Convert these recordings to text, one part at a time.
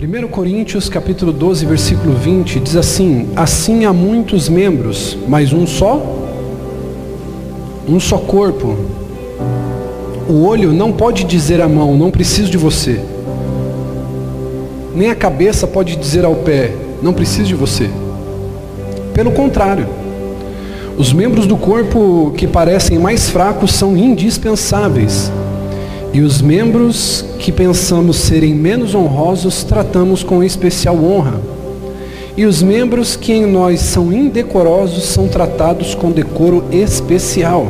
1 Coríntios capítulo 12, versículo 20 diz assim: Assim há muitos membros, mas um só, um só corpo. O olho não pode dizer à mão, não preciso de você. Nem a cabeça pode dizer ao pé, não preciso de você. Pelo contrário, os membros do corpo que parecem mais fracos são indispensáveis. E os membros que pensamos serem menos honrosos tratamos com especial honra. E os membros que em nós são indecorosos são tratados com decoro especial.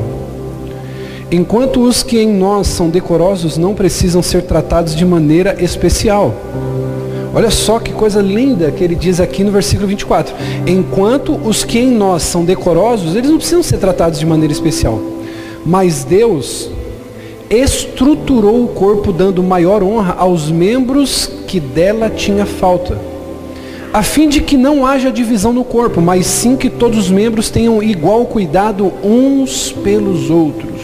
Enquanto os que em nós são decorosos não precisam ser tratados de maneira especial. Olha só que coisa linda que ele diz aqui no versículo 24. Enquanto os que em nós são decorosos, eles não precisam ser tratados de maneira especial. Mas Deus estruturou o corpo dando maior honra aos membros que dela tinha falta, a fim de que não haja divisão no corpo, mas sim que todos os membros tenham igual cuidado uns pelos outros.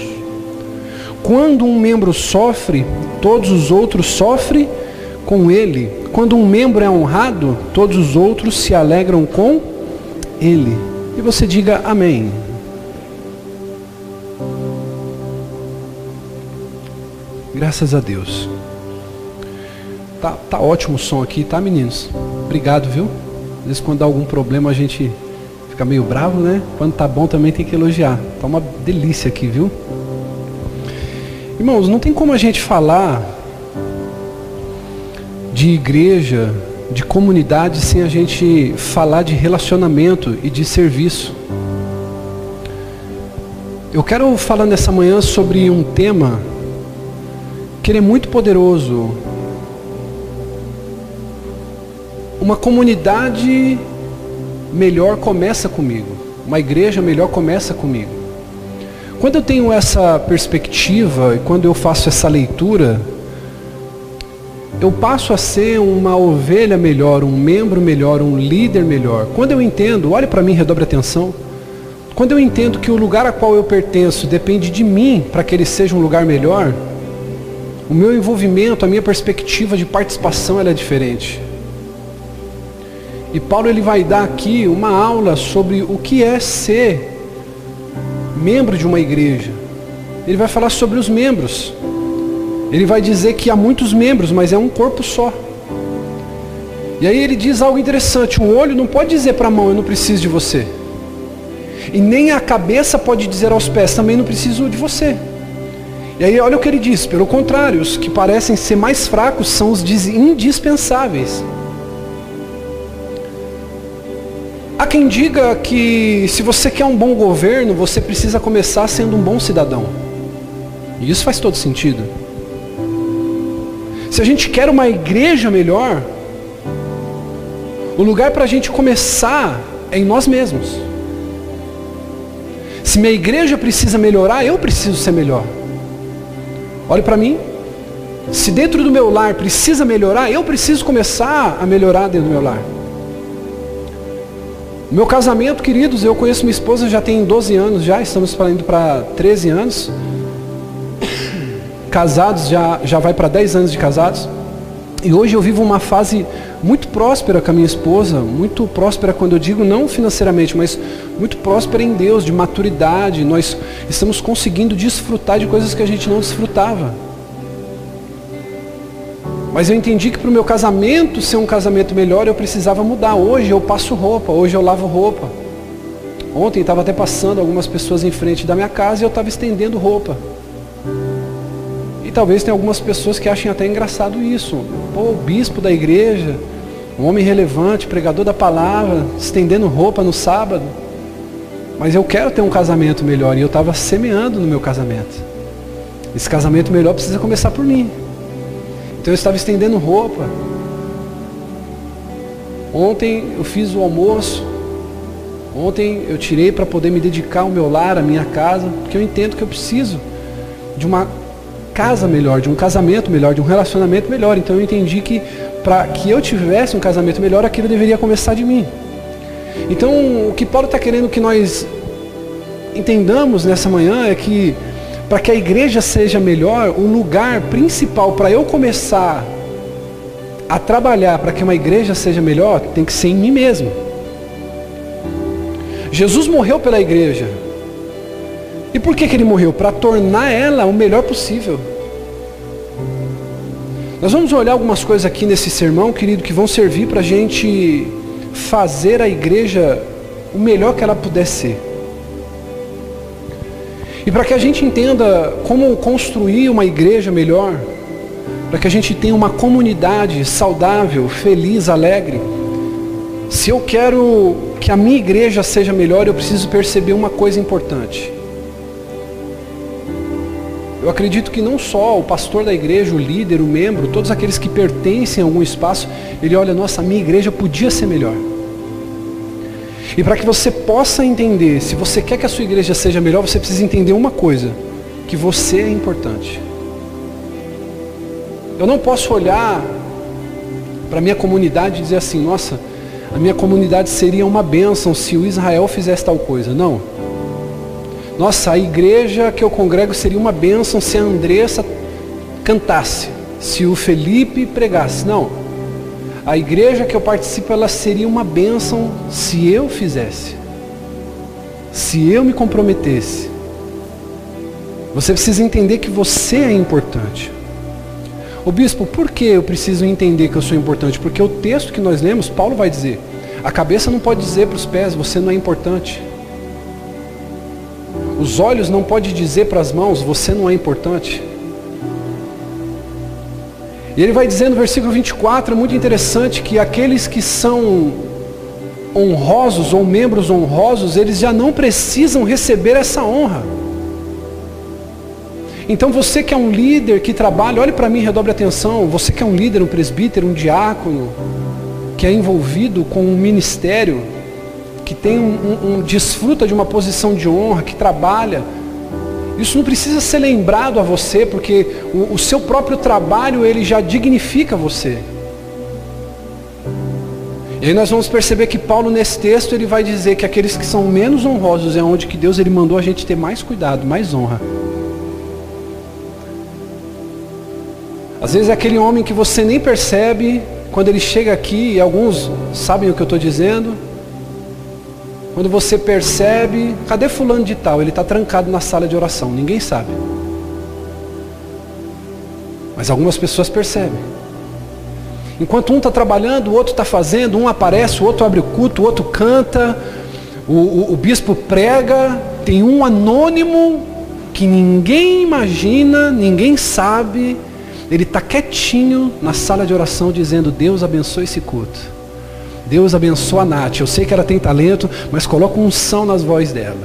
Quando um membro sofre, todos os outros sofrem com ele. Quando um membro é honrado, todos os outros se alegram com ele. E você diga amém. Graças a Deus. Tá, tá ótimo o som aqui, tá, meninos? Obrigado, viu? Às vezes quando dá algum problema a gente fica meio bravo, né? Quando tá bom também tem que elogiar. Tá uma delícia aqui, viu? Irmãos, não tem como a gente falar de igreja, de comunidade, sem a gente falar de relacionamento e de serviço. Eu quero falar nessa manhã sobre um tema que ele é muito poderoso. Uma comunidade melhor começa comigo. Uma igreja melhor começa comigo. Quando eu tenho essa perspectiva e quando eu faço essa leitura, eu passo a ser uma ovelha melhor, um membro melhor, um líder melhor. Quando eu entendo, olhe para mim, redobre atenção. Quando eu entendo que o lugar a qual eu pertenço depende de mim para que ele seja um lugar melhor, o meu envolvimento, a minha perspectiva de participação é diferente. E Paulo ele vai dar aqui uma aula sobre o que é ser membro de uma igreja. Ele vai falar sobre os membros. Ele vai dizer que há muitos membros, mas é um corpo só. E aí ele diz algo interessante: o olho não pode dizer para a mão, eu não preciso de você. E nem a cabeça pode dizer aos pés, também não preciso de você. E aí olha o que ele diz, pelo contrário, os que parecem ser mais fracos são os indispensáveis. Há quem diga que se você quer um bom governo, você precisa começar sendo um bom cidadão. E isso faz todo sentido. Se a gente quer uma igreja melhor, o lugar para a gente começar é em nós mesmos. Se minha igreja precisa melhorar, eu preciso ser melhor. Olhe para mim. Se dentro do meu lar precisa melhorar, eu preciso começar a melhorar dentro do meu lar. Meu casamento, queridos, eu conheço minha esposa já tem 12 anos já, estamos indo para 13 anos. Casados já, já vai para 10 anos de casados. E hoje eu vivo uma fase muito próspera com a minha esposa, muito próspera quando eu digo não financeiramente, mas muito próspera em Deus, de maturidade. Nós estamos conseguindo desfrutar de coisas que a gente não desfrutava. Mas eu entendi que para o meu casamento ser um casamento melhor, eu precisava mudar. Hoje eu passo roupa, hoje eu lavo roupa. Ontem estava até passando algumas pessoas em frente da minha casa e eu estava estendendo roupa talvez tenha algumas pessoas que achem até engraçado isso. Pô, o bispo da igreja, um homem relevante, pregador da palavra, estendendo roupa no sábado. Mas eu quero ter um casamento melhor e eu estava semeando no meu casamento. Esse casamento melhor precisa começar por mim. Então eu estava estendendo roupa. Ontem eu fiz o almoço. Ontem eu tirei para poder me dedicar ao meu lar, à minha casa, porque eu entendo que eu preciso de uma casa melhor, de um casamento melhor, de um relacionamento melhor. Então eu entendi que para que eu tivesse um casamento melhor, aquilo deveria começar de mim. Então o que Paulo está querendo que nós entendamos nessa manhã é que para que a igreja seja melhor, um lugar principal para eu começar a trabalhar para que uma igreja seja melhor, tem que ser em mim mesmo. Jesus morreu pela igreja. E por que, que ele morreu? Para tornar ela o melhor possível. Nós vamos olhar algumas coisas aqui nesse sermão, querido, que vão servir para a gente fazer a igreja o melhor que ela puder ser. E para que a gente entenda como construir uma igreja melhor, para que a gente tenha uma comunidade saudável, feliz, alegre. Se eu quero que a minha igreja seja melhor, eu preciso perceber uma coisa importante. Eu acredito que não só o pastor da igreja, o líder, o membro, todos aqueles que pertencem a algum espaço, ele olha, nossa, a minha igreja podia ser melhor. E para que você possa entender, se você quer que a sua igreja seja melhor, você precisa entender uma coisa, que você é importante. Eu não posso olhar para a minha comunidade e dizer assim, nossa, a minha comunidade seria uma bênção se o Israel fizesse tal coisa. Não. Nossa, a igreja que eu congrego seria uma bênção se a Andressa cantasse, se o Felipe pregasse. Não. A igreja que eu participo, ela seria uma bênção se eu fizesse. Se eu me comprometesse. Você precisa entender que você é importante. O bispo, por que eu preciso entender que eu sou importante? Porque o texto que nós lemos, Paulo vai dizer: a cabeça não pode dizer para os pés, você não é importante. Os olhos não podem dizer para as mãos, você não é importante. E ele vai dizer no versículo 24, é muito interessante, que aqueles que são honrosos ou membros honrosos, eles já não precisam receber essa honra. Então você que é um líder que trabalha, olhe para mim, redobre atenção. Você que é um líder, um presbítero, um diácono, que é envolvido com um ministério, que tem um, um, um desfruta de uma posição de honra, que trabalha. Isso não precisa ser lembrado a você, porque o, o seu próprio trabalho ele já dignifica você. E aí nós vamos perceber que Paulo nesse texto ele vai dizer que aqueles que são menos honrosos é onde que Deus ele mandou a gente ter mais cuidado, mais honra. Às vezes é aquele homem que você nem percebe quando ele chega aqui, e alguns sabem o que eu estou dizendo. Quando você percebe, cadê fulano de tal? Ele está trancado na sala de oração, ninguém sabe. Mas algumas pessoas percebem. Enquanto um está trabalhando, o outro está fazendo, um aparece, o outro abre o culto, o outro canta, o, o, o bispo prega, tem um anônimo que ninguém imagina, ninguém sabe, ele está quietinho na sala de oração dizendo, Deus abençoe esse culto. Deus abençoa a Nath. Eu sei que ela tem talento, mas coloca som nas vozes dela.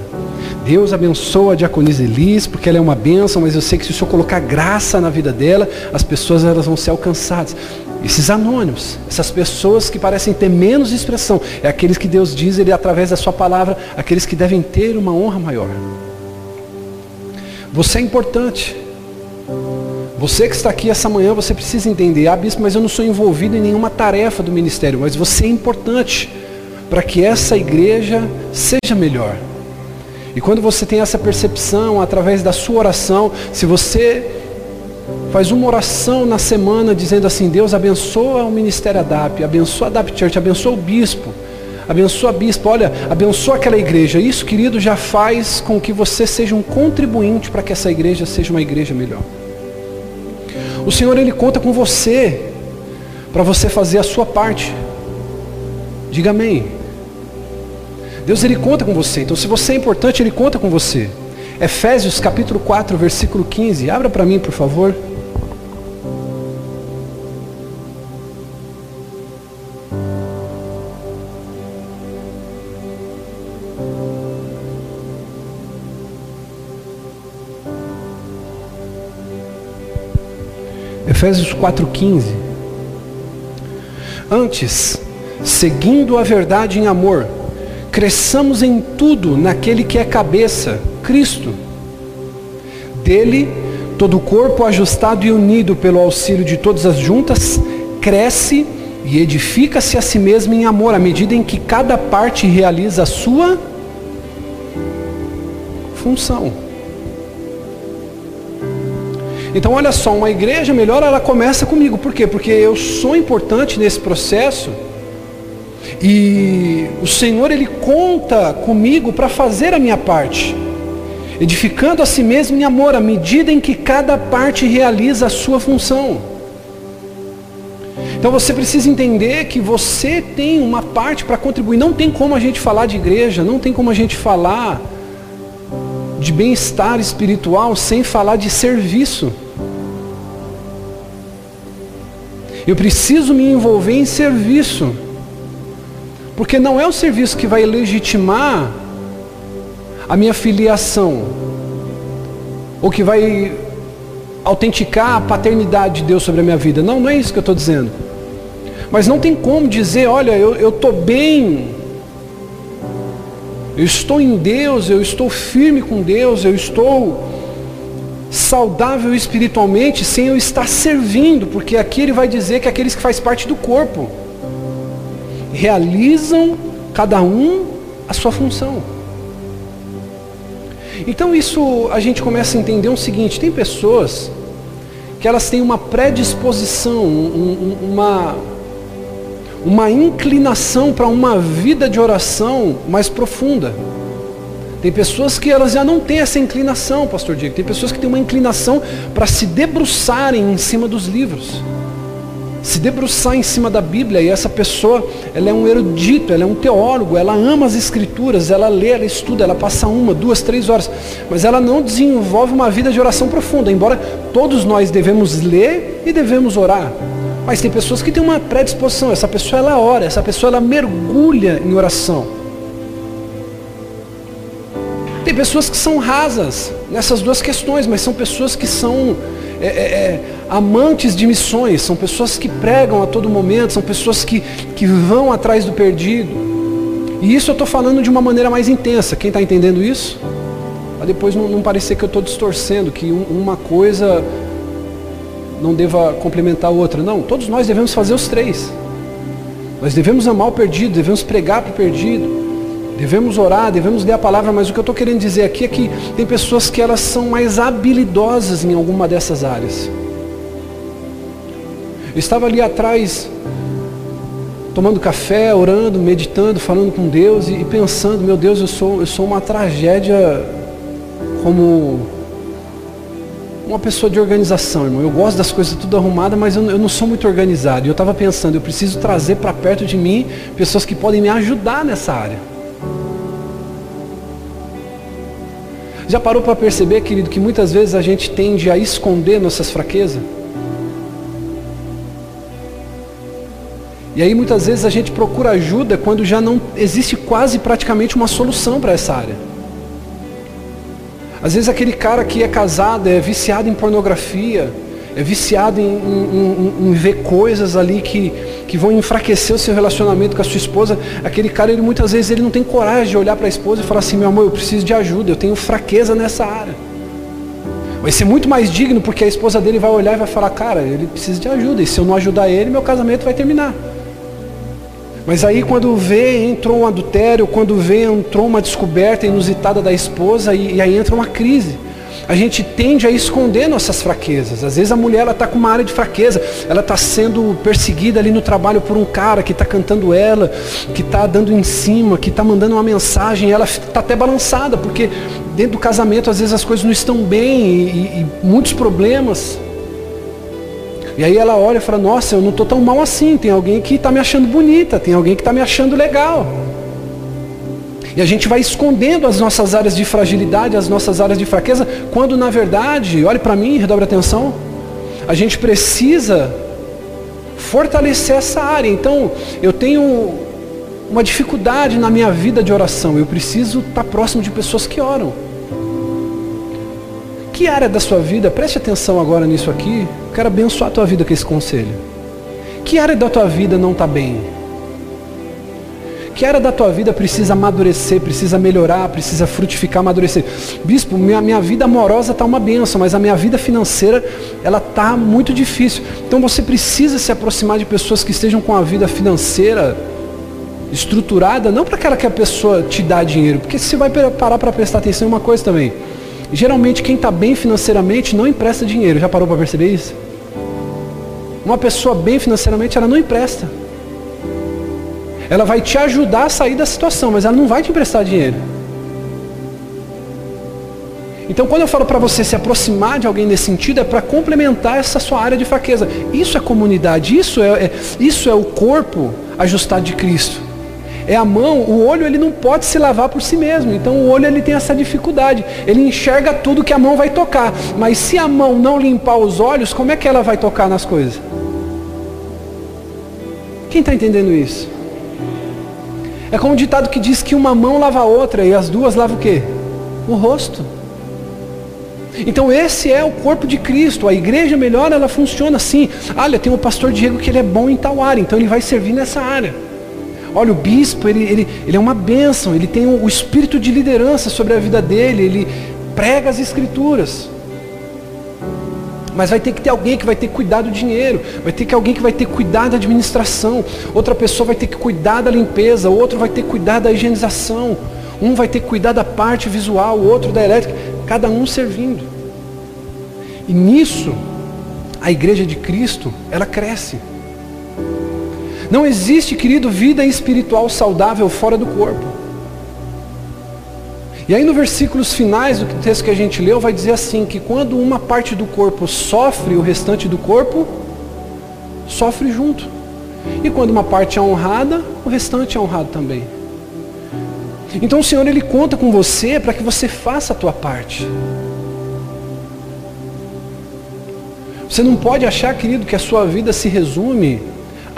Deus abençoa a diaconisa Elis, porque ela é uma bênção, mas eu sei que se o Senhor colocar graça na vida dela, as pessoas elas vão ser alcançadas. Esses anônimos, essas pessoas que parecem ter menos expressão, é aqueles que Deus diz, ele através da sua palavra, aqueles que devem ter uma honra maior. Você é importante. Você que está aqui essa manhã, você precisa entender, ah, bispo, mas eu não sou envolvido em nenhuma tarefa do ministério, mas você é importante para que essa igreja seja melhor. E quando você tem essa percepção, através da sua oração, se você faz uma oração na semana dizendo assim, Deus abençoa o ministério ADAP, abençoa a ADAP Church, abençoa o bispo, abençoa a bispo, olha, abençoa aquela igreja. Isso, querido, já faz com que você seja um contribuinte para que essa igreja seja uma igreja melhor. O Senhor ele conta com você para você fazer a sua parte. Diga amém. Deus ele conta com você. Então se você é importante, ele conta com você. Efésios capítulo 4, versículo 15. Abra para mim, por favor. Efésios 4,15. Antes, seguindo a verdade em amor, cresçamos em tudo naquele que é cabeça, Cristo. Dele, todo o corpo ajustado e unido pelo auxílio de todas as juntas, cresce e edifica-se a si mesmo em amor, à medida em que cada parte realiza a sua função. Então, olha só, uma igreja melhor ela começa comigo. Por quê? Porque eu sou importante nesse processo. E o Senhor ele conta comigo para fazer a minha parte, edificando a si mesmo em amor, à medida em que cada parte realiza a sua função. Então você precisa entender que você tem uma parte para contribuir. Não tem como a gente falar de igreja, não tem como a gente falar de bem-estar espiritual sem falar de serviço. Eu preciso me envolver em serviço. Porque não é o serviço que vai legitimar a minha filiação. Ou que vai autenticar a paternidade de Deus sobre a minha vida. Não, não é isso que eu estou dizendo. Mas não tem como dizer, olha, eu estou bem, eu estou em Deus, eu estou firme com Deus, eu estou saudável espiritualmente sem eu estar servindo, porque aqui ele vai dizer que aqueles que faz parte do corpo realizam cada um a sua função. Então isso a gente começa a entender o seguinte, tem pessoas que elas têm uma predisposição, um, uma, uma inclinação para uma vida de oração mais profunda. Tem pessoas que elas já não têm essa inclinação, pastor Diego. Tem pessoas que têm uma inclinação para se debruçarem em cima dos livros. Se debruçar em cima da Bíblia, e essa pessoa, ela é um erudito, ela é um teólogo, ela ama as escrituras, ela lê, ela estuda, ela passa uma, duas, três horas, mas ela não desenvolve uma vida de oração profunda, embora todos nós devemos ler e devemos orar. Mas tem pessoas que têm uma predisposição, essa pessoa ela ora, essa pessoa ela mergulha em oração. Pessoas que são rasas nessas duas questões, mas são pessoas que são é, é, é, amantes de missões, são pessoas que pregam a todo momento, são pessoas que, que vão atrás do perdido. E isso eu estou falando de uma maneira mais intensa. Quem está entendendo isso? Para depois não, não parecer que eu estou distorcendo, que um, uma coisa não deva complementar a outra. Não, todos nós devemos fazer os três. Nós devemos amar o perdido, devemos pregar para o perdido, devemos orar, devemos ler a palavra, mas o que eu estou querendo dizer aqui é que tem pessoas que elas são mais habilidosas em alguma dessas áreas. Eu estava ali atrás, tomando café, orando, meditando, falando com Deus e, e pensando, meu Deus, eu sou, eu sou uma tragédia como uma pessoa de organização, irmão. Eu gosto das coisas tudo arrumadas, mas eu, eu não sou muito organizado. E eu estava pensando, eu preciso trazer para perto de mim pessoas que podem me ajudar nessa área. Já parou para perceber, querido, que muitas vezes a gente tende a esconder nossas fraquezas? E aí muitas vezes a gente procura ajuda quando já não existe quase praticamente uma solução para essa área. Às vezes aquele cara que é casado é viciado em pornografia, é viciado em, em, em, em, ver coisas ali que, que vão enfraquecer o seu relacionamento com a sua esposa. Aquele cara, ele muitas vezes ele não tem coragem de olhar para a esposa e falar assim, meu amor, eu preciso de ajuda, eu tenho fraqueza nessa área. Vai ser muito mais digno porque a esposa dele vai olhar e vai falar, cara, ele precisa de ajuda, e se eu não ajudar ele, meu casamento vai terminar. Mas aí quando vê, entrou um adultério, quando vê, entrou uma descoberta inusitada da esposa e, e aí entra uma crise. A gente tende a esconder nossas fraquezas. Às vezes a mulher está com uma área de fraqueza, ela está sendo perseguida ali no trabalho por um cara que está cantando ela, que está dando em cima, que está mandando uma mensagem, ela está até balançada, porque dentro do casamento às vezes as coisas não estão bem e, e, muitos problemas. E aí ela olha e fala, nossa, eu não estou tão mal assim, tem alguém que está me achando bonita, tem alguém que está me achando legal. E a gente vai escondendo as nossas áreas de fragilidade, as nossas áreas de fraqueza, quando na verdade, olhe para mim, redobre atenção, a gente precisa fortalecer essa área. Então, eu tenho uma dificuldade na minha vida de oração, eu preciso estar tá próximo de pessoas que oram. Que área da sua vida, preste atenção agora nisso aqui, quero abençoar a tua vida com esse conselho. Que área da tua vida não está bem? Que área da tua vida precisa amadurecer, precisa melhorar, precisa frutificar, amadurecer? Bispo, minha, minha vida amorosa está uma benção, mas a minha vida financeira, ela está muito difícil. Então você precisa se aproximar de pessoas que estejam com a vida financeira estruturada, não para aquela que a pessoa te dá dinheiro, porque você vai parar para prestar atenção em uma coisa também. Geralmente quem está bem financeiramente não empresta dinheiro. Já parou para perceber isso? Uma pessoa bem financeiramente, ela não empresta. Ela vai te ajudar a sair da situação, mas ela não vai te emprestar dinheiro. Então, quando eu falo para você se aproximar de alguém nesse sentido, é para complementar essa sua área de fraqueza. Isso é comunidade, isso é, é, isso é o corpo ajustado de Cristo. É a mão, o olho ele não pode se lavar por si mesmo. Então o olho ele tem essa dificuldade. Ele enxerga tudo que a mão vai tocar. Mas se a mão não limpar os olhos, como é que ela vai tocar nas coisas? Quem está entendendo isso? É como um ditado que diz que uma mão lava a outra e as duas lavam o quê? O rosto. Então esse é o corpo de Cristo. A igreja melhor, ela funciona assim. Olha, tem o pastor Diego que ele é bom em tal área, então ele vai servir nessa área. Olha, o bispo, ele, ele, ele é uma bênção, ele tem o espírito de liderança sobre a vida dele, ele prega as escrituras. Mas vai ter que ter alguém que vai ter que cuidar do dinheiro, vai ter que alguém que vai ter que cuidar da administração, outra pessoa vai ter que cuidar da limpeza, outro vai ter que cuidar da higienização, um vai ter que cuidar da parte visual, o outro da elétrica, cada um servindo. E nisso, a igreja de Cristo, ela cresce. Não existe, querido, vida espiritual saudável fora do corpo. E aí no versículos finais do texto que a gente leu vai dizer assim que quando uma parte do corpo sofre, o restante do corpo sofre junto. E quando uma parte é honrada, o restante é honrado também. Então o Senhor ele conta com você para que você faça a tua parte. Você não pode achar, querido, que a sua vida se resume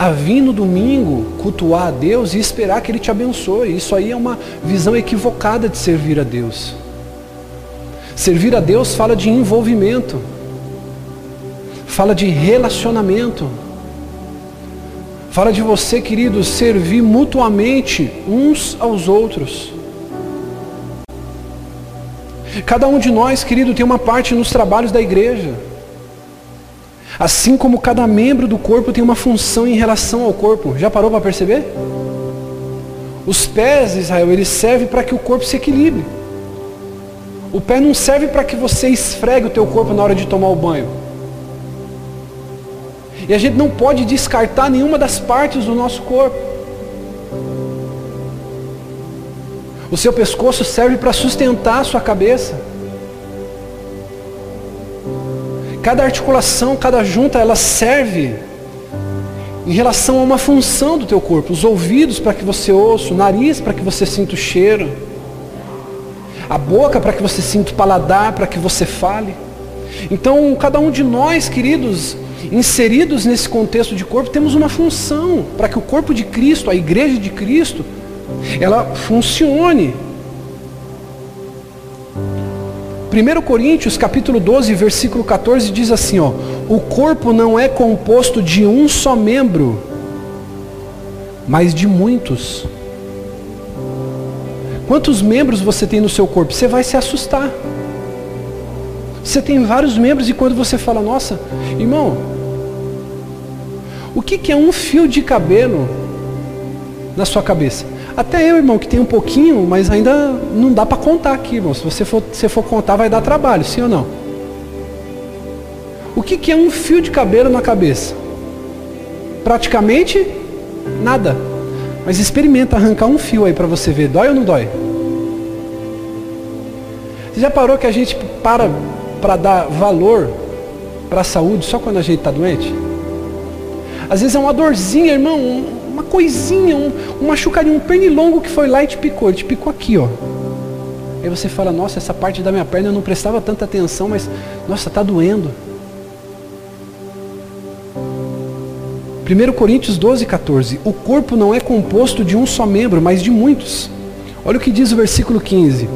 a vir no domingo cultuar a Deus e esperar que Ele te abençoe. Isso aí é uma visão equivocada de servir a Deus. Servir a Deus fala de envolvimento, fala de relacionamento, fala de você, querido, servir mutuamente uns aos outros. Cada um de nós, querido, tem uma parte nos trabalhos da igreja. Assim como cada membro do corpo tem uma função em relação ao corpo. Já parou para perceber? Os pés, Israel, eles servem para que o corpo se equilibre. O pé não serve para que você esfregue o teu corpo na hora de tomar o banho. E a gente não pode descartar nenhuma das partes do nosso corpo. O seu pescoço serve para sustentar a sua cabeça. Cada articulação, cada junta, ela serve em relação a uma função do teu corpo. Os ouvidos para que você ouça, o nariz para que você sinta o cheiro, a boca para que você sinta o paladar, para que você fale. Então, cada um de nós, queridos, inseridos nesse contexto de corpo, temos uma função para que o corpo de Cristo, a igreja de Cristo, ela funcione. 1 Coríntios capítulo 12, versículo 14 diz assim, ó: O corpo não é composto de um só membro, mas de muitos. Quantos membros você tem no seu corpo? Você vai se assustar. Você tem vários membros e quando você fala, nossa, irmão, o que, que é um fio de cabelo na sua cabeça? Até eu, irmão, que tem um pouquinho, mas ainda não dá para contar aqui, irmão. Se você for, se for contar, vai dar trabalho, sim ou não? O que, que é um fio de cabelo na cabeça? Praticamente nada. Mas experimenta arrancar um fio aí para você ver. Dói ou não dói? Você já parou que a gente para para dar valor para a saúde só quando a gente está doente? Às vezes é uma dorzinha, irmão, uma coisinha, um, um machucadinho, um pernilongo que foi lá e te picou. Ele te picou aqui, ó. Aí você fala, nossa, essa parte da minha perna eu não prestava tanta atenção, mas, nossa, está doendo. 1 Coríntios 12, 14. O corpo não é composto de um só membro, mas de muitos. Olha o que diz o versículo 15.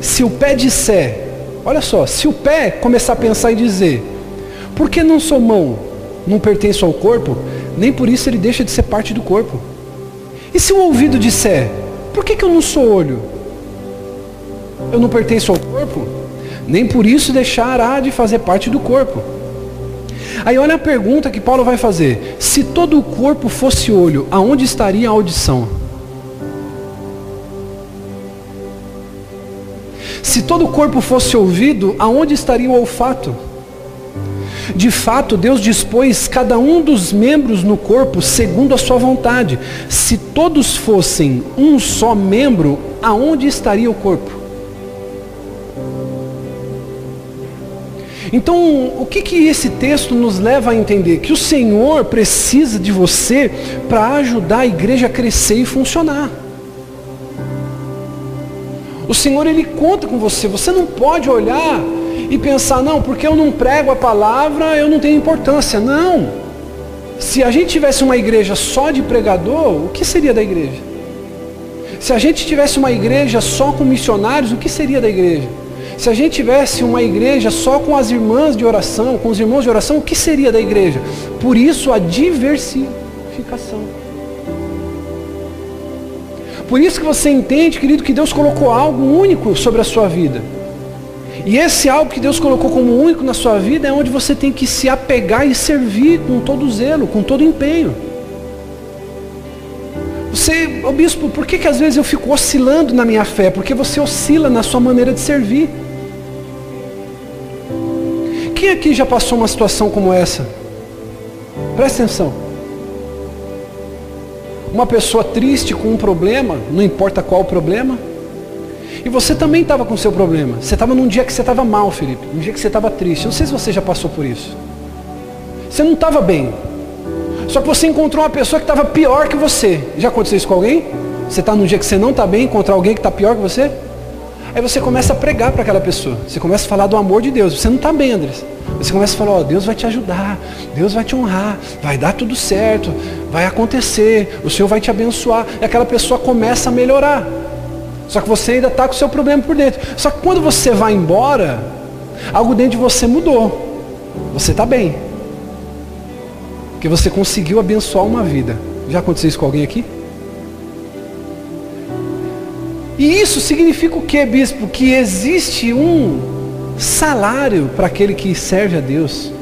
Se o pé disser, olha só, se o pé começar a pensar e dizer, por que não sou mão? Não pertenço ao corpo? Nem por isso ele deixa de ser parte do corpo. E se o ouvido disser, por que, que eu não sou olho? Eu não pertenço ao corpo? Nem por isso deixará de fazer parte do corpo. Aí olha a pergunta que Paulo vai fazer. Se todo o corpo fosse olho, aonde estaria a audição? Se todo o corpo fosse ouvido, aonde estaria o olfato? De fato, Deus dispôs cada um dos membros no corpo segundo a sua vontade. Se todos fossem um só membro, aonde estaria o corpo? Então, o que, que esse texto nos leva a entender? Que o Senhor precisa de você para ajudar a igreja a crescer e funcionar. O Senhor, Ele conta com você. Você não pode olhar e pensar, não, porque eu não prego a palavra, eu não tenho importância. Não. Se a gente tivesse uma igreja só de pregador, o que seria da igreja? Se a gente tivesse uma igreja só com missionários, o que seria da igreja? Se a gente tivesse uma igreja só com as irmãs de oração, com os irmãos de oração, o que seria da igreja? Por isso a diversificação. Por isso que você entende, querido, que Deus colocou algo único sobre a sua vida. E esse algo que Deus colocou como único na sua vida é onde você tem que se apegar e servir com todo zelo, com todo empenho. Você, oh bispo, por que, que às vezes eu fico oscilando na minha fé? Porque você oscila na sua maneira de servir. Quem aqui já passou uma situação como essa? Presta atenção. Uma pessoa triste com um problema, não importa qual o problema, e você também estava com seu problema. Você estava num dia que você estava mal, Felipe. Um dia que você estava triste. Eu não sei se você já passou por isso. Você não estava bem. Só que você encontrou uma pessoa que estava pior que você. Já aconteceu isso com alguém? Você está num dia que você não está bem, encontrar alguém que está pior que você? Aí você começa a pregar para aquela pessoa. Você começa a falar do amor de Deus. Você não está bem, Andrés. Você começa a falar, ó, Deus vai te ajudar, Deus vai te honrar, vai dar tudo certo, vai acontecer, o Senhor vai te abençoar. E aquela pessoa começa a melhorar. Só que você ainda está com o seu problema por dentro. Só que quando você vai embora, algo dentro de você mudou. Você está bem. Porque você conseguiu abençoar uma vida. Já aconteceu isso com alguém aqui? E isso significa o que, bispo? Que existe um salário para aquele que serve a Deus.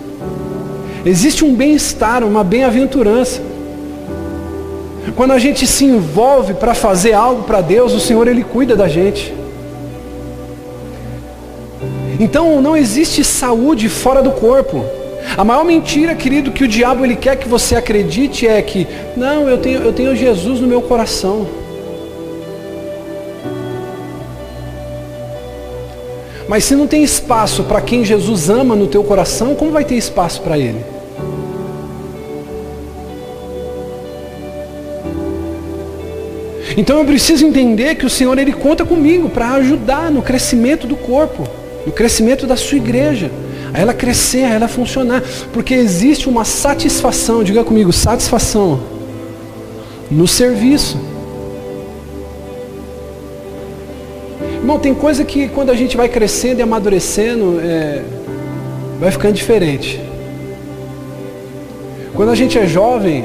Existe um bem-estar, uma bem-aventurança. Quando a gente se envolve para fazer algo para Deus, o Senhor ele cuida da gente. Então não existe saúde fora do corpo. A maior mentira, querido, que o diabo ele quer que você acredite é que não, eu tenho, eu tenho Jesus no meu coração. Mas se não tem espaço para quem Jesus ama no teu coração, como vai ter espaço para ele? Então eu preciso entender que o Senhor ele conta comigo para ajudar no crescimento do corpo, no crescimento da sua igreja, a ela crescer, a ela funcionar, porque existe uma satisfação, diga comigo, satisfação no serviço. Irmão, tem coisa que quando a gente vai crescendo e amadurecendo, é, vai ficando diferente. Quando a gente é jovem,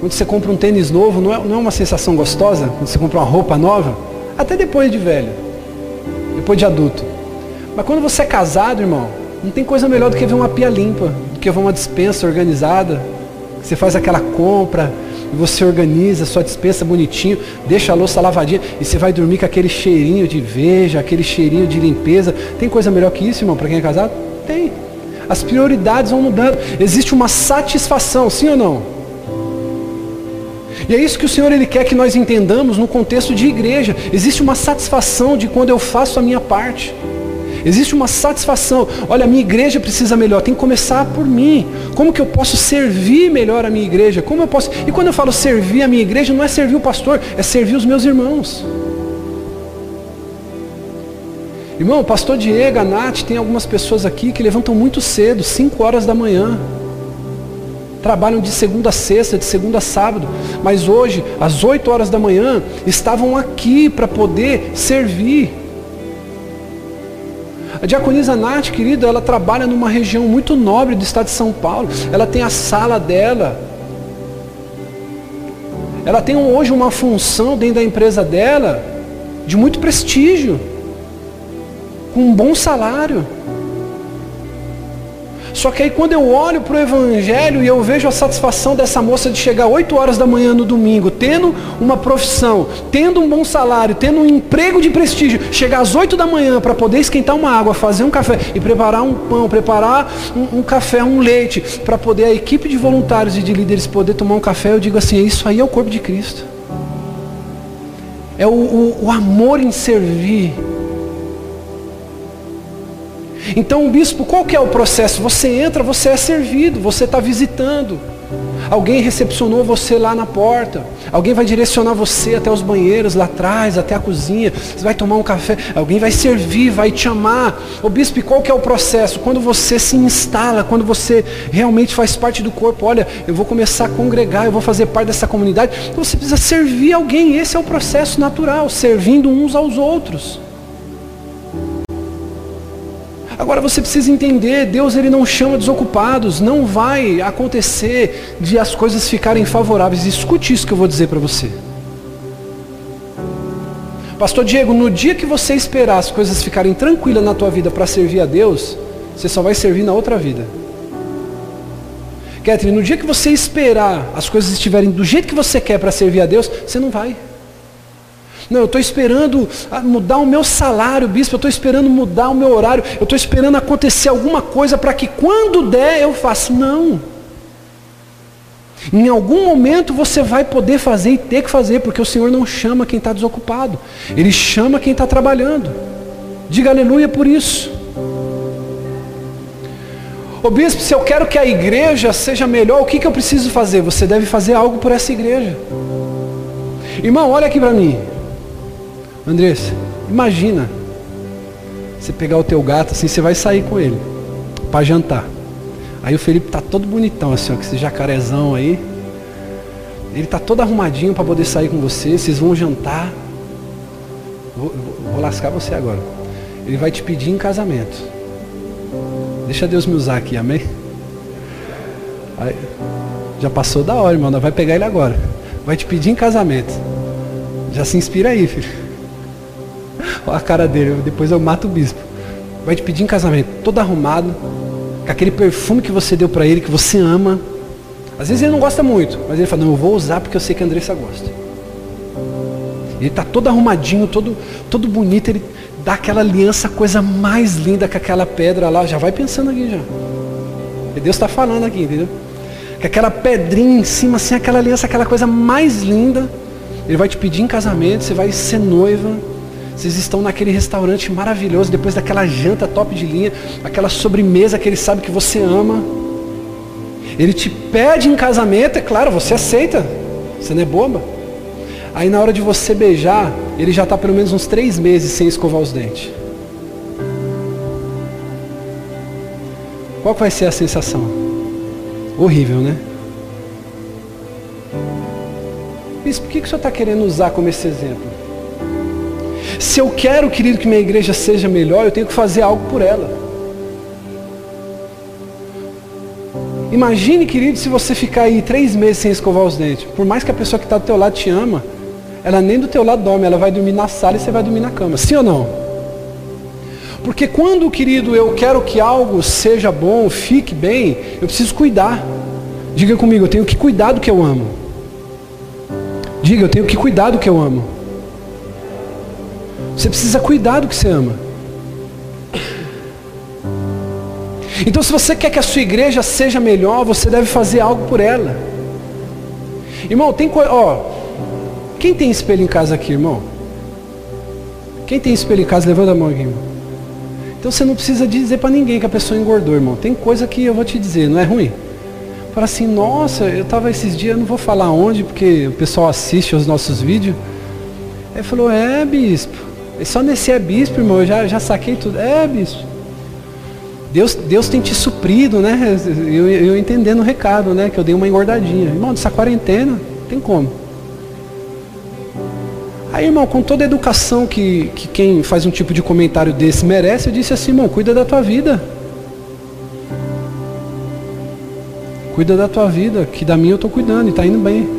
quando você compra um tênis novo, não é, não é uma sensação gostosa? Quando você compra uma roupa nova? Até depois de velho, depois de adulto. Mas quando você é casado, irmão, não tem coisa melhor do que ver uma pia limpa, do que ver uma dispensa organizada. Você faz aquela compra, e você organiza sua dispensa bonitinho, deixa a louça lavadinha e você vai dormir com aquele cheirinho de veja, aquele cheirinho de limpeza. Tem coisa melhor que isso, irmão, para quem é casado? Tem. As prioridades vão mudando. Existe uma satisfação, sim ou não? E é isso que o Senhor ele quer que nós entendamos no contexto de igreja. Existe uma satisfação de quando eu faço a minha parte. Existe uma satisfação. Olha, a minha igreja precisa melhor. Tem que começar por mim. Como que eu posso servir melhor a minha igreja? Como eu posso? E quando eu falo servir a minha igreja, não é servir o pastor, é servir os meus irmãos. Irmão, pastor Diego, a Nath, tem algumas pessoas aqui que levantam muito cedo, 5 horas da manhã. Trabalham de segunda a sexta, de segunda a sábado. Mas hoje, às 8 horas da manhã, estavam aqui para poder servir. A diaconisa Nath, querido, ela trabalha numa região muito nobre do estado de São Paulo. Ela tem a sala dela. Ela tem hoje uma função dentro da empresa dela de muito prestígio, com um bom salário. Só que aí quando eu olho para o Evangelho e eu vejo a satisfação dessa moça de chegar 8 horas da manhã no domingo, tendo uma profissão, tendo um bom salário, tendo um emprego de prestígio, chegar às 8 da manhã para poder esquentar uma água, fazer um café e preparar um pão, preparar um, um café, um leite, para poder a equipe de voluntários e de líderes poder tomar um café, eu digo assim, isso aí é o corpo de Cristo. É o, o, o amor em servir então, bispo, qual que é o processo? Você entra, você é servido, você está visitando. Alguém recepcionou você lá na porta. Alguém vai direcionar você até os banheiros lá atrás, até a cozinha. Você vai tomar um café. Alguém vai servir, vai te amar. O bispo, qual que é o processo? Quando você se instala, quando você realmente faz parte do corpo. Olha, eu vou começar a congregar, eu vou fazer parte dessa comunidade. Você precisa servir alguém. Esse é o processo natural, servindo uns aos outros. Agora você precisa entender, Deus ele não chama desocupados, não vai acontecer de as coisas ficarem favoráveis. Escute isso que eu vou dizer para você. Pastor Diego, no dia que você esperar as coisas ficarem tranquilas na tua vida para servir a Deus, você só vai servir na outra vida. Catherine, no dia que você esperar as coisas estiverem do jeito que você quer para servir a Deus, você não vai. Não, eu estou esperando mudar o meu salário, bispo, eu estou esperando mudar o meu horário, eu estou esperando acontecer alguma coisa para que quando der eu faça. Não. Em algum momento você vai poder fazer e ter que fazer, porque o Senhor não chama quem está desocupado, Ele chama quem está trabalhando. Diga aleluia por isso. Ô bispo, se eu quero que a igreja seja melhor, o que, que eu preciso fazer? Você deve fazer algo por essa igreja. Irmão, olha aqui para mim. Andressa, imagina você pegar o teu gato assim, você vai sair com ele para jantar. Aí o Felipe tá todo bonitão assim, ó, com esse jacarezão aí. Ele tá todo arrumadinho para poder sair com você, vocês vão jantar. Vou, vou lascar você agora. Ele vai te pedir em casamento. Deixa Deus me usar aqui, amém? Aí, já passou da hora, irmão. Vai pegar ele agora. Vai te pedir em casamento. Já se inspira aí, filho. A cara dele, depois eu mato o bispo. Vai te pedir em casamento, todo arrumado, com aquele perfume que você deu para ele, que você ama. Às vezes ele não gosta muito, mas ele fala, não, eu vou usar porque eu sei que a Andressa gosta. Ele está todo arrumadinho, todo, todo bonito, ele dá aquela aliança, coisa mais linda com aquela pedra lá. Já vai pensando aqui já. E Deus está falando aqui, entendeu? Com aquela pedrinha em cima, assim, aquela aliança, aquela coisa mais linda. Ele vai te pedir em casamento, você vai ser noiva. Vocês estão naquele restaurante maravilhoso, depois daquela janta top de linha, aquela sobremesa que ele sabe que você ama. Ele te pede em casamento, é claro, você aceita. Você não é boba. Aí na hora de você beijar, ele já está pelo menos uns três meses sem escovar os dentes. Qual vai ser a sensação? Horrível, né? Por que, que o senhor está querendo usar como esse exemplo? Se eu quero, querido, que minha igreja seja melhor, eu tenho que fazer algo por ela. Imagine, querido, se você ficar aí três meses sem escovar os dentes. Por mais que a pessoa que está do teu lado te ama, ela nem do teu lado dorme, ela vai dormir na sala e você vai dormir na cama. Sim ou não? Porque quando, querido, eu quero que algo seja bom, fique bem, eu preciso cuidar. Diga comigo, eu tenho que cuidar do que eu amo. Diga, eu tenho que cuidar do que eu amo. Você precisa cuidar do que você ama. Então, se você quer que a sua igreja seja melhor, você deve fazer algo por ela. Irmão, tem coisa. Ó, quem tem espelho em casa aqui, irmão? Quem tem espelho em casa, levanta a mão aqui, irmão. Então você não precisa dizer para ninguém que a pessoa engordou, irmão. Tem coisa que eu vou te dizer, não é ruim? Fala assim, nossa, eu estava esses dias, não vou falar onde, porque o pessoal assiste os nossos vídeos. Ele falou, é, bispo. Só nesse é bispo, irmão, eu já, já saquei tudo. É, bispo. Deus, Deus tem te suprido, né? Eu, eu entendendo o recado, né? Que eu dei uma engordadinha. Irmão, dessa quarentena, tem como. Aí, irmão, com toda a educação que, que quem faz um tipo de comentário desse merece, eu disse assim, irmão, cuida da tua vida. Cuida da tua vida, que da minha eu estou cuidando e está indo bem.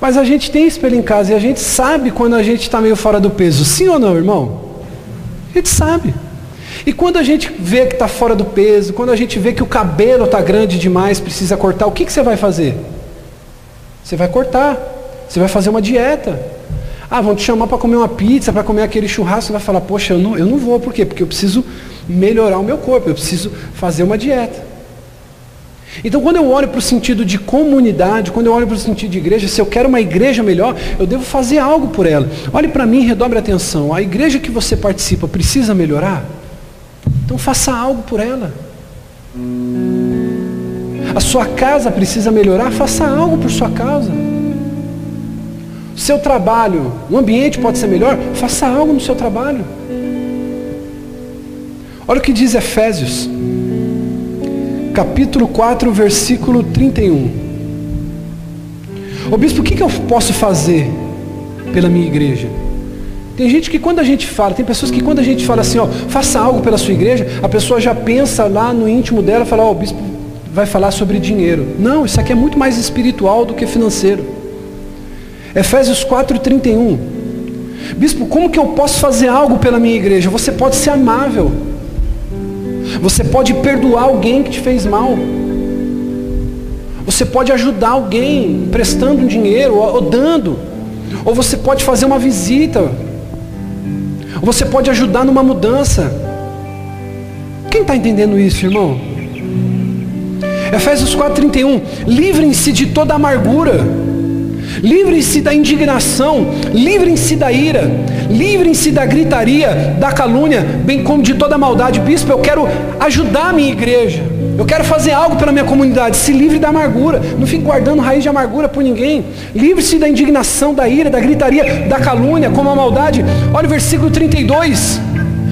Mas a gente tem espelho em casa e a gente sabe quando a gente está meio fora do peso. Sim ou não, irmão? A gente sabe. E quando a gente vê que está fora do peso, quando a gente vê que o cabelo está grande demais, precisa cortar, o que, que você vai fazer? Você vai cortar. Você vai fazer uma dieta. Ah, vão te chamar para comer uma pizza, para comer aquele churrasco. Você vai falar, poxa, eu não, eu não vou. Por quê? Porque eu preciso melhorar o meu corpo, eu preciso fazer uma dieta. Então, quando eu olho para o sentido de comunidade, quando eu olho para o sentido de igreja, se eu quero uma igreja melhor, eu devo fazer algo por ela. Olhe para mim e redobre a atenção. A igreja que você participa precisa melhorar? Então, faça algo por ela. A sua casa precisa melhorar? Faça algo por sua casa. Seu trabalho, o ambiente pode ser melhor? Faça algo no seu trabalho. Olha o que diz Efésios capítulo 4, versículo 31. Ô bispo, o que, que eu posso fazer pela minha igreja? Tem gente que quando a gente fala, tem pessoas que quando a gente fala assim, ó, faça algo pela sua igreja, a pessoa já pensa lá no íntimo dela, fala, ó, o bispo vai falar sobre dinheiro. Não, isso aqui é muito mais espiritual do que financeiro. Efésios 4:31. Bispo, como que eu posso fazer algo pela minha igreja? Você pode ser amável. Você pode perdoar alguém que te fez mal. Você pode ajudar alguém prestando um dinheiro ou, dando. Ou você pode fazer uma visita. Ou você pode ajudar numa mudança. Quem está entendendo isso, irmão? Efésios 4,31. Livrem-se de toda amargura Livrem-se da indignação, livrem-se da ira, livrem-se da gritaria, da calúnia, bem como de toda maldade. Bispo, eu quero ajudar a minha igreja. Eu quero fazer algo pela minha comunidade. Se livre da amargura. Não fique guardando raiz de amargura por ninguém. Livre-se da indignação, da ira, da gritaria, da calúnia, como a maldade. Olha o versículo 32.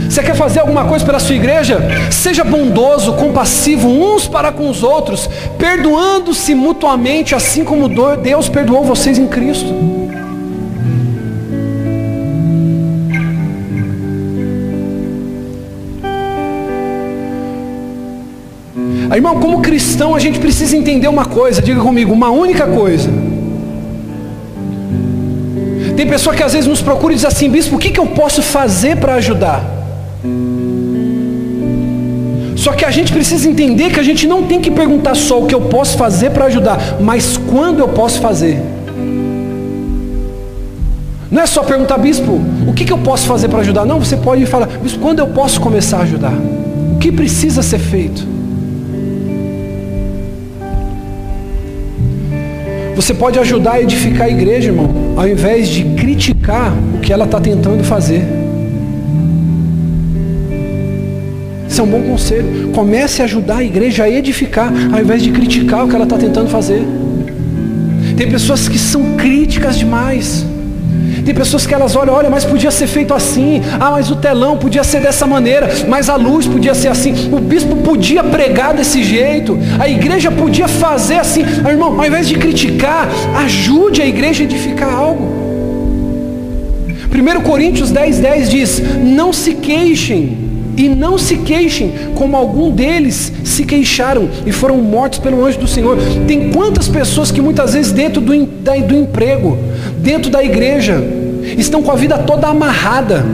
Você quer fazer alguma coisa pela sua igreja? Seja bondoso, compassivo uns para com os outros, perdoando-se mutuamente, assim como Deus perdoou vocês em Cristo. Aí, irmão, como cristão, a gente precisa entender uma coisa, diga comigo, uma única coisa. Tem pessoa que às vezes nos procura e diz assim, bispo, o que, que eu posso fazer para ajudar? Só que a gente precisa entender que a gente não tem que perguntar só o que eu posso fazer para ajudar, mas quando eu posso fazer. Não é só perguntar, bispo, o que, que eu posso fazer para ajudar? Não, você pode falar, bispo, quando eu posso começar a ajudar? O que precisa ser feito? Você pode ajudar a edificar a igreja, irmão, ao invés de criticar o que ela está tentando fazer. Esse é um bom conselho. Comece a ajudar a igreja a edificar, ao invés de criticar o que ela está tentando fazer. Tem pessoas que são críticas demais. Tem pessoas que elas olham, olha, mas podia ser feito assim. Ah, mas o telão podia ser dessa maneira. Mas a luz podia ser assim. O bispo podia pregar desse jeito. A igreja podia fazer assim. Ah, irmão, ao invés de criticar, ajude a igreja a edificar algo. 1 Coríntios 10, 10 diz: Não se queixem e não se queixem, como algum deles se queixaram e foram mortos pelo anjo do Senhor. Tem quantas pessoas que muitas vezes dentro do, do emprego, dentro da igreja, estão com a vida toda amarrada,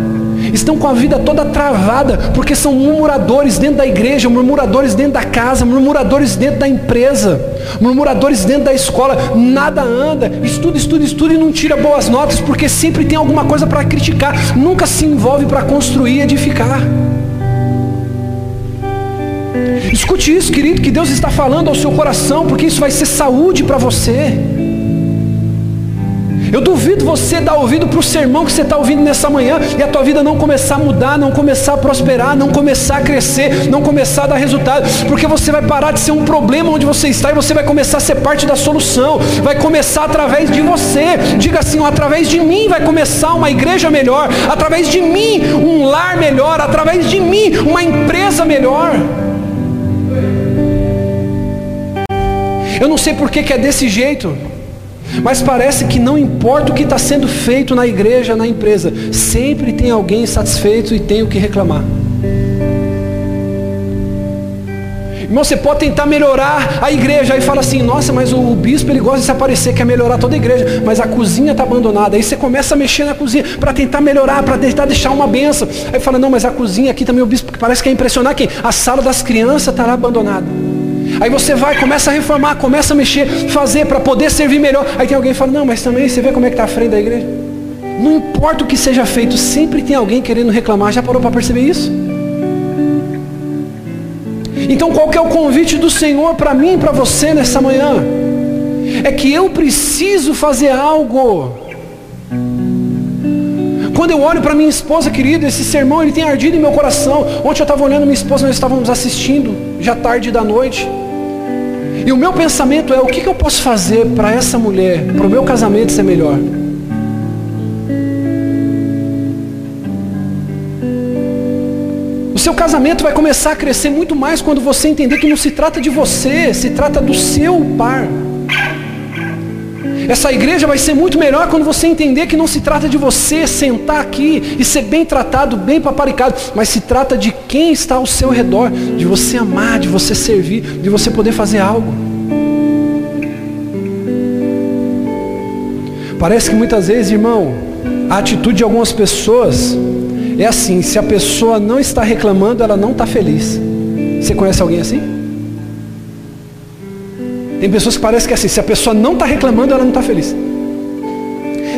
estão com a vida toda travada, porque são murmuradores dentro da igreja, murmuradores dentro da casa, murmuradores dentro da empresa, murmuradores dentro da escola, nada anda, estuda, estuda, estuda e não tira boas notas, porque sempre tem alguma coisa para criticar, nunca se envolve para construir e edificar. Escute isso, querido, que Deus está falando ao seu coração, porque isso vai ser saúde para você. Eu duvido você dar ouvido para o sermão que você está ouvindo nessa manhã e a tua vida não começar a mudar, não começar a prosperar, não começar a crescer, não começar a dar resultado, porque você vai parar de ser um problema onde você está e você vai começar a ser parte da solução. Vai começar através de você. Diga assim: através de mim vai começar uma igreja melhor, através de mim um lar melhor, através de mim uma empresa melhor. Eu não sei por que, que é desse jeito, mas parece que não importa o que está sendo feito na igreja, na empresa, sempre tem alguém insatisfeito e tem o que reclamar. Irmão, você pode tentar melhorar a igreja. Aí fala assim, nossa, mas o, bispo ele gosta de se aparecer, quer melhorar toda a igreja, mas a cozinha está abandonada. Aí você começa a mexer na cozinha para tentar melhorar, para tentar deixar uma benção. Aí fala, não, mas a cozinha aqui também o bispo parece que quer impressionar quem? A sala das crianças está lá abandonada. Aí você vai, começa a reformar, começa a mexer, fazer para poder servir melhor. Aí tem alguém que fala, não, mas também você vê como é que está a frente da igreja? Não importa o que seja feito, sempre tem alguém querendo reclamar. Já parou para perceber isso? Então qual que é o convite do Senhor para mim e para você nessa manhã? É que eu preciso fazer algo. Quando eu olho para minha esposa querida, esse sermão ele tem ardido em meu coração. Ontem eu estava olhando minha esposa, nós estávamos assistindo, já tarde da noite. E o meu pensamento é: o que, que eu posso fazer para essa mulher, para o meu casamento ser melhor? O seu casamento vai começar a crescer muito mais quando você entender que não se trata de você, se trata do seu par. Essa igreja vai ser muito melhor quando você entender que não se trata de você sentar aqui e ser bem tratado, bem paparicado, mas se trata de quem está ao seu redor, de você amar, de você servir, de você poder fazer algo. Parece que muitas vezes, irmão, a atitude de algumas pessoas é assim: se a pessoa não está reclamando, ela não está feliz. Você conhece alguém assim? Tem pessoas que parecem que é assim, se a pessoa não está reclamando, ela não está feliz.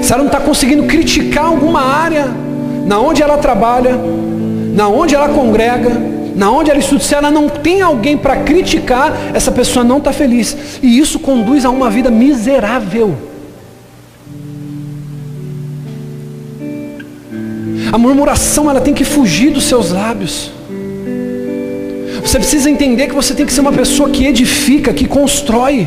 Se ela não está conseguindo criticar alguma área, na onde ela trabalha, na onde ela congrega, na onde ela estuda, se ela não tem alguém para criticar, essa pessoa não está feliz. E isso conduz a uma vida miserável. A murmuração ela tem que fugir dos seus lábios. Você precisa entender que você tem que ser uma pessoa que edifica, que constrói.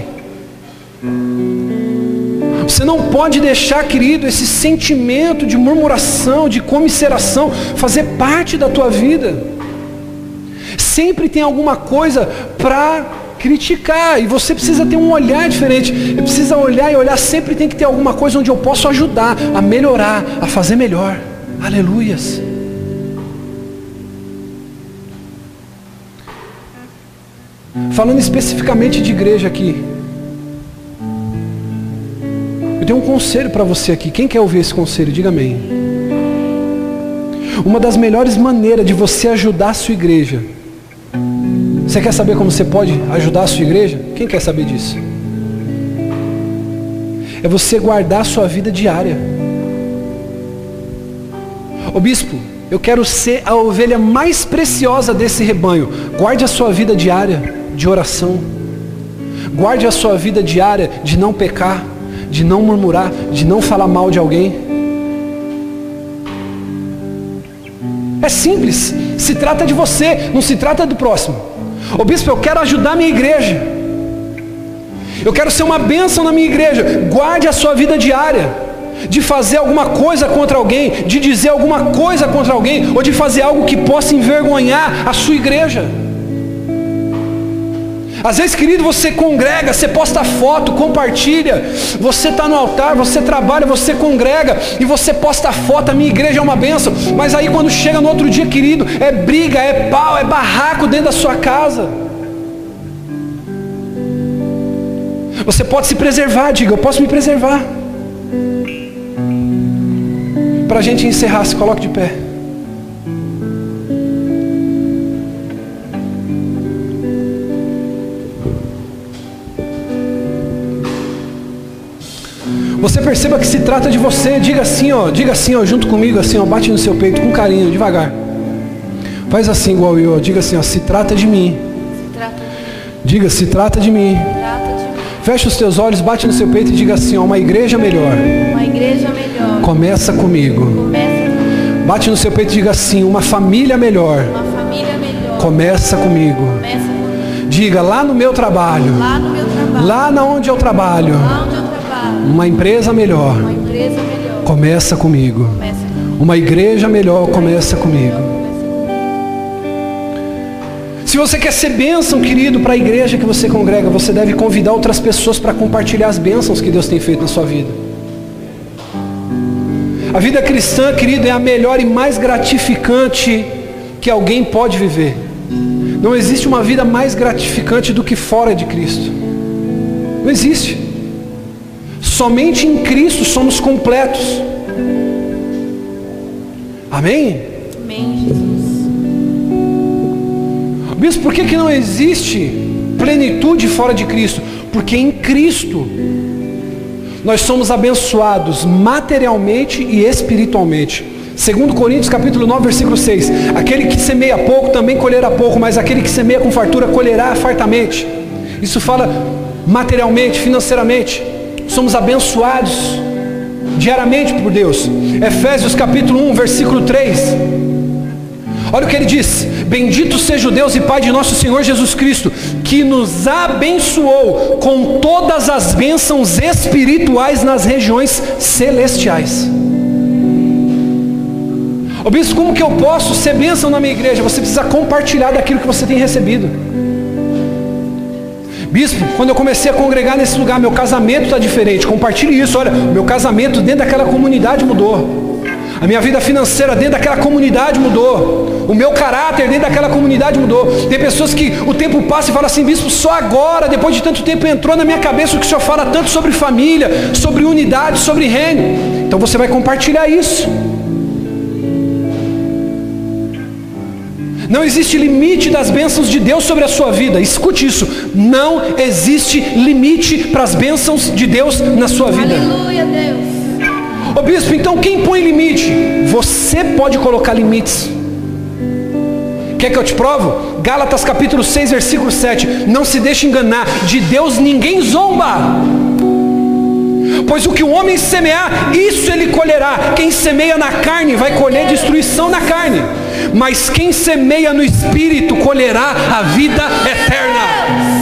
Você não pode deixar, querido, esse sentimento de murmuração, de comisseração, fazer parte da tua vida. Sempre tem alguma coisa para criticar, e você precisa ter um olhar diferente. Precisa olhar e olhar, sempre tem que ter alguma coisa onde eu posso ajudar a melhorar, a fazer melhor. Aleluias. Falando especificamente de igreja aqui. Eu tenho um conselho para você aqui. Quem quer ouvir esse conselho? Diga amém. Uma das melhores maneiras de você ajudar a sua igreja. Você quer saber como você pode ajudar a sua igreja? Quem quer saber disso? É você guardar a sua vida diária. Ô bispo, eu quero ser a ovelha mais preciosa desse rebanho. Guarde a sua vida diária de oração. Guarde a sua vida diária de não pecar, de não murmurar, de não falar mal de alguém. É simples, se trata de você, não se trata do próximo. Ô bispo, eu quero ajudar minha igreja. Eu quero ser uma bênção na minha igreja. Guarde a sua vida diária de fazer alguma coisa contra alguém, de dizer alguma coisa contra alguém, ou de fazer algo que possa envergonhar a sua igreja. Às vezes, querido, você congrega, você posta foto, compartilha. Você está no altar, você trabalha, você congrega e você posta foto. A minha igreja é uma benção. Mas aí, quando chega no outro dia, querido, é briga, é pau, é barraco dentro da sua casa. Você pode se preservar, diga, eu posso me preservar. Para a gente encerrar, se coloque de pé. Você perceba que se trata de você, diga assim, ó, diga assim, ó, junto comigo, assim, ó, bate no seu peito com carinho, devagar. Faz assim igual eu, diga assim, ó, se trata de mim. Se trata de diga, se trata de mim. Trata de mim. Fecha os teus olhos, bate no seu peito e diga assim, ó, uma igreja melhor. Uma igreja melhor. Começa comigo. Começa comigo. Bate no seu peito e diga assim, uma família melhor. Uma família melhor. Começa comigo. Começa comigo. Diga lá no meu trabalho. Lá no meu trabalho. Lá na onde eu trabalho. Lá onde eu uma empresa melhor. Começa comigo. Uma igreja melhor começa comigo. Se você quer ser bênção, querido, para a igreja que você congrega, você deve convidar outras pessoas para compartilhar as bênçãos que Deus tem feito na sua vida. A vida cristã, querido, é a melhor e mais gratificante que alguém pode viver. Não existe uma vida mais gratificante do que fora de Cristo. Não existe. Somente em Cristo somos completos. Amém? Amém, Jesus. Bispo, por que, que não existe plenitude fora de Cristo? Porque em Cristo nós somos abençoados materialmente e espiritualmente. Segundo Coríntios capítulo 9, versículo 6. Aquele que semeia pouco também colherá pouco, mas aquele que semeia com fartura colherá fartamente. Isso fala materialmente, financeiramente. Somos abençoados diariamente por Deus. Efésios capítulo 1, versículo 3. Olha o que ele diz: Bendito seja o Deus e Pai de nosso Senhor Jesus Cristo, que nos abençoou com todas as bênçãos espirituais nas regiões celestiais. Ô bispo, como que eu posso ser bênção na minha igreja? Você precisa compartilhar daquilo que você tem recebido. Bispo, quando eu comecei a congregar nesse lugar, meu casamento está diferente. Compartilhe isso. Olha, meu casamento dentro daquela comunidade mudou. A minha vida financeira dentro daquela comunidade mudou. O meu caráter dentro daquela comunidade mudou. Tem pessoas que o tempo passa e falam assim, bispo, só agora, depois de tanto tempo, entrou na minha cabeça o que o senhor fala tanto sobre família, sobre unidade, sobre reino. Então você vai compartilhar isso. Não existe limite das bênçãos de Deus sobre a sua vida. Escute isso. Não existe limite para as bênçãos de Deus na sua vida. Aleluia, Deus. Ô bispo, então quem põe limite? Você pode colocar limites. Quer que eu te provo? Gálatas capítulo 6, versículo 7. Não se deixe enganar, de Deus ninguém zomba. Pois o que o homem semear, isso ele colherá. Quem semeia na carne vai colher destruição na carne. Mas quem semeia no espírito colherá a vida eterna.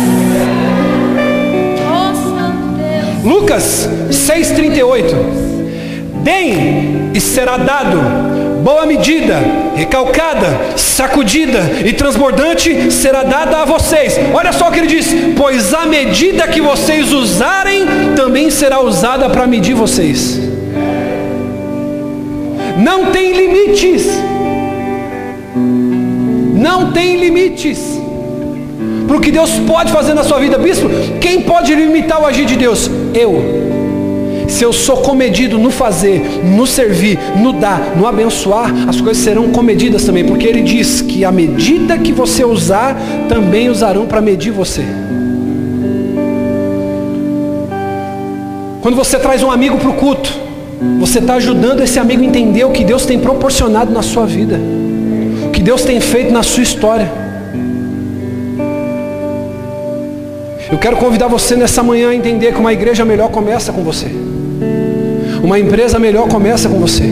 Lucas 6,38 Deem e será dado, boa medida, recalcada, sacudida e transbordante será dada a vocês. Olha só o que ele diz: Pois a medida que vocês usarem também será usada para medir vocês. Não tem limites. Não tem limites para o que Deus pode fazer na sua vida, bispo. Quem pode limitar o agir de Deus? Eu. Se eu sou comedido no fazer, no servir, no dar, no abençoar, as coisas serão comedidas também, porque ele diz que a medida que você usar, também usarão para medir você. Quando você traz um amigo para o culto, você está ajudando esse amigo a entender o que Deus tem proporcionado na sua vida, o que Deus tem feito na sua história. Eu quero convidar você nessa manhã a entender que uma igreja melhor começa com você. Uma empresa melhor começa com você.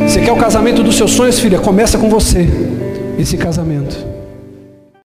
Você quer o casamento dos seus sonhos, filha? Começa com você. Esse casamento.